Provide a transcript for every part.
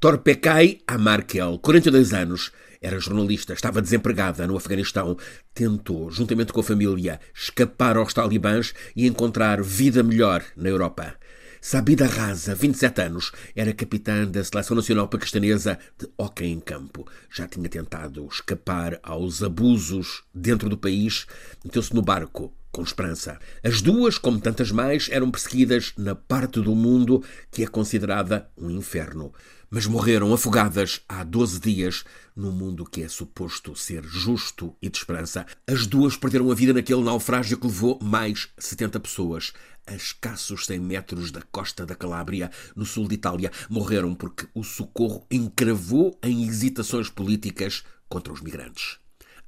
Torpekai Amarkel, 42 anos, era jornalista, estava desempregada no Afeganistão. Tentou, juntamente com a família, escapar aos talibãs e encontrar vida melhor na Europa. Sabida Raza, 27 anos, era capitã da Seleção Nacional Paquistanesa de hóquei em campo. Já tinha tentado escapar aos abusos dentro do país, meteu-se no barco com esperança. As duas, como tantas mais, eram perseguidas na parte do mundo que é considerada um inferno. Mas morreram afogadas há 12 dias num mundo que é suposto ser justo e de esperança. As duas perderam a vida naquele naufrágio que levou mais 70 pessoas. A escassos 100 metros da costa da Calábria, no sul de Itália, morreram porque o socorro encravou em hesitações políticas contra os migrantes.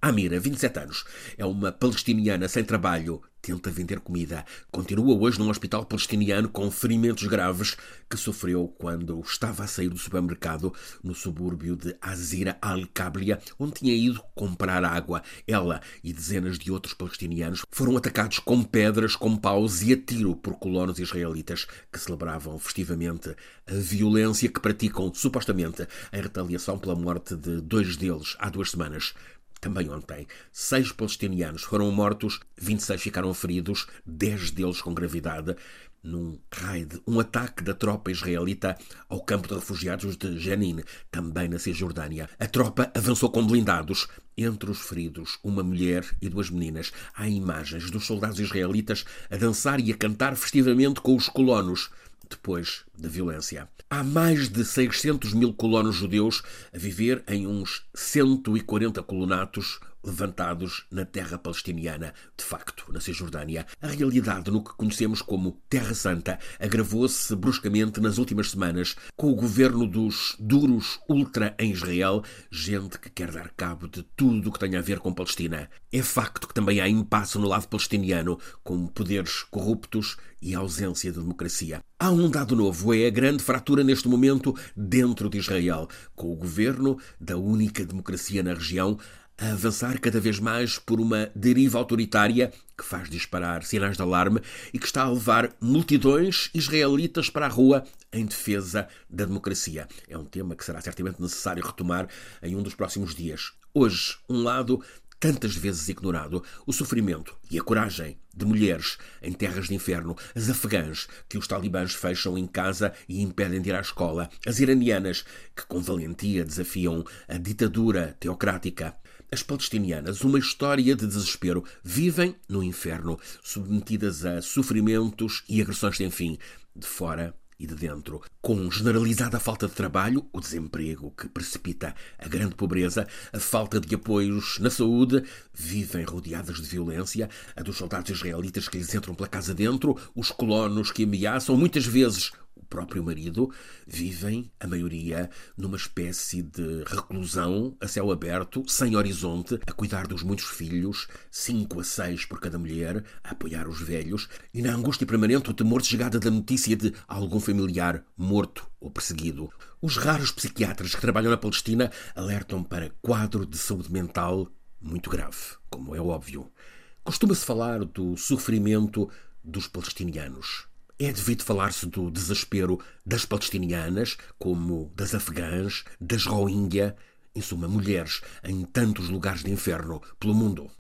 Amira, 27 anos, é uma palestiniana sem trabalho, tenta vender comida. Continua hoje num hospital palestiniano com ferimentos graves que sofreu quando estava a sair do supermercado no subúrbio de Azira al-Kablia, onde tinha ido comprar água. Ela e dezenas de outros palestinianos foram atacados com pedras, com paus e a tiro por colonos israelitas que celebravam festivamente a violência que praticam, supostamente, em retaliação pela morte de dois deles há duas semanas. Também ontem, seis palestinianos foram mortos, 26 ficaram feridos, 10 deles com gravidade, num raid, um ataque da tropa israelita ao campo de refugiados de Jenin, também na Cisjordânia. A tropa avançou com blindados. Entre os feridos, uma mulher e duas meninas. Há imagens dos soldados israelitas a dançar e a cantar festivamente com os colonos depois da violência. Há mais de 600 mil colonos judeus a viver em uns 140 colonatos levantados na terra palestiniana, de facto, na Cisjordânia. A realidade no que conhecemos como Terra Santa agravou-se bruscamente nas últimas semanas com o governo dos duros ultra em Israel, gente que quer dar cabo de tudo o que tem a ver com Palestina. É facto que também há impasse no lado palestiniano, com poderes corruptos e ausência de democracia. Há um dado novo, é a grande fratura neste momento dentro de Israel, com o governo da única democracia na região a avançar cada vez mais por uma deriva autoritária que faz disparar sinais de alarme e que está a levar multidões israelitas para a rua em defesa da democracia. É um tema que será certamente necessário retomar em um dos próximos dias. Hoje, um lado tantas vezes ignorado, o sofrimento e a coragem de mulheres em terras de inferno, as afegãs que os talibãs fecham em casa e impedem de ir à escola, as iranianas que com valentia desafiam a ditadura teocrática, as palestinianas, uma história de desespero, vivem no inferno, submetidas a sofrimentos e agressões sem fim, de fora e de dentro, com generalizada falta de trabalho, o desemprego que precipita a grande pobreza, a falta de apoios na saúde, vivem rodeadas de violência, a dos soldados israelitas que lhes entram pela casa dentro, os colonos que ameaçam, muitas vezes próprio marido, vivem, a maioria, numa espécie de reclusão a céu aberto, sem horizonte, a cuidar dos muitos filhos, cinco a seis por cada mulher, a apoiar os velhos, e na angústia permanente o temor de chegada da notícia de algum familiar morto ou perseguido. Os raros psiquiatras que trabalham na Palestina alertam para quadro de saúde mental muito grave, como é óbvio. Costuma-se falar do sofrimento dos palestinianos. É devido falar-se do desespero das palestinianas, como das afegãs, das Rohingya, em suma, mulheres em tantos lugares de inferno pelo mundo.